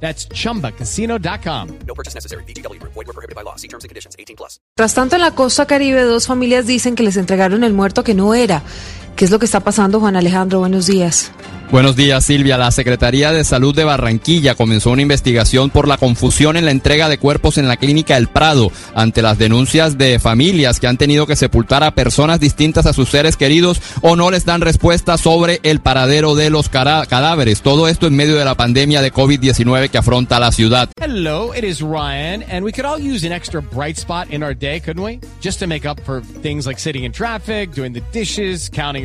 That's chumbacasino.com. No purchase necessary. BGW. Void were prohibited by law. See terms and conditions. 18 plus. Tras tanto, en la costa caribe, dos familias dicen que les entregaron el muerto que no era. ¿Qué es lo que está pasando, Juan Alejandro? Buenos días. Buenos días, Silvia. La Secretaría de Salud de Barranquilla comenzó una investigación por la confusión en la entrega de cuerpos en la clínica El Prado ante las denuncias de familias que han tenido que sepultar a personas distintas a sus seres queridos o no les dan respuesta sobre el paradero de los cadáveres. Todo esto en medio de la pandemia de COVID-19 que afronta la ciudad. Hello, it is Ryan, and we could all use an extra bright spot in our day, couldn't we? Just to make up for things like sitting in traffic, doing the dishes, counting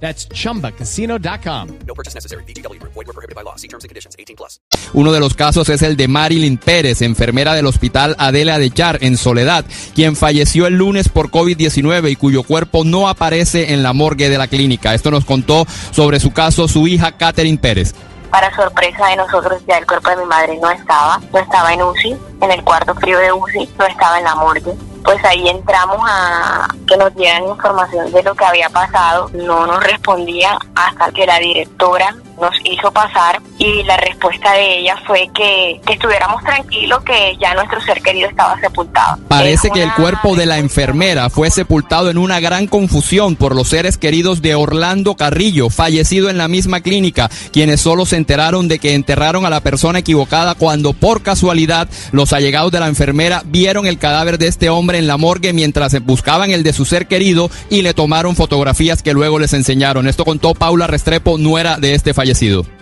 That's chumbacasino.com. No purchase necessary. BGW. Void were prohibited by law. See terms and conditions. 18 plus. Uno de los casos es el de Marilyn Pérez, enfermera del hospital Adela de Char en Soledad, quien falleció el lunes por COVID-19 y cuyo cuerpo no aparece en la morgue de la clínica. Esto nos contó sobre su caso su hija Catherine Pérez. Para sorpresa de nosotros, ya el cuerpo de mi madre no estaba, no estaba en UCI, en el cuarto frío de UCI, no estaba en la morgue. Pues ahí entramos a que nos dieran información de lo que había pasado. No nos respondía hasta que la directora nos hizo pasar y la respuesta de ella fue que, que estuviéramos tranquilos que ya nuestro ser querido estaba sepultado. Parece Es que el cuerpo de la enfermera fue sepultado en una gran confusión por los seres queridos de Orlando Carrillo, fallecido en la misma clínica, quienes solo se enteraron de que enterraron a la persona equivocada cuando por casualidad los allegados de la enfermera vieron el cadáver de este hombre en la morgue mientras buscaban el de su ser querido y le tomaron fotografías que luego les enseñaron. Esto contó Paula Restrepo, nuera de este fallecido.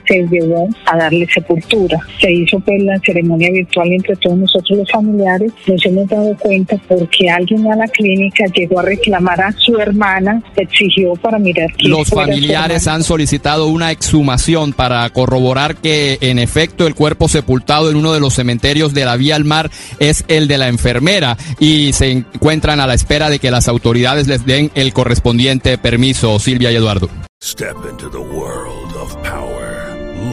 Se llevó a darle sepultura. Se hizo pues la ceremonia virtual entre todos nosotros los familiares. Nos hemos dado cuenta porque alguien a la clínica llegó a reclamar a su hermana, exigió para mirar quién Los familiares han solicitado una exhumación para corroborar que en efecto el cuerpo sepultado en uno de los cementerios de la Vía al Mar es el de la enfermera y se encuentran a la espera de que las autoridades les den el correspondiente permiso, Silvia y Eduardo. Step into the world of power,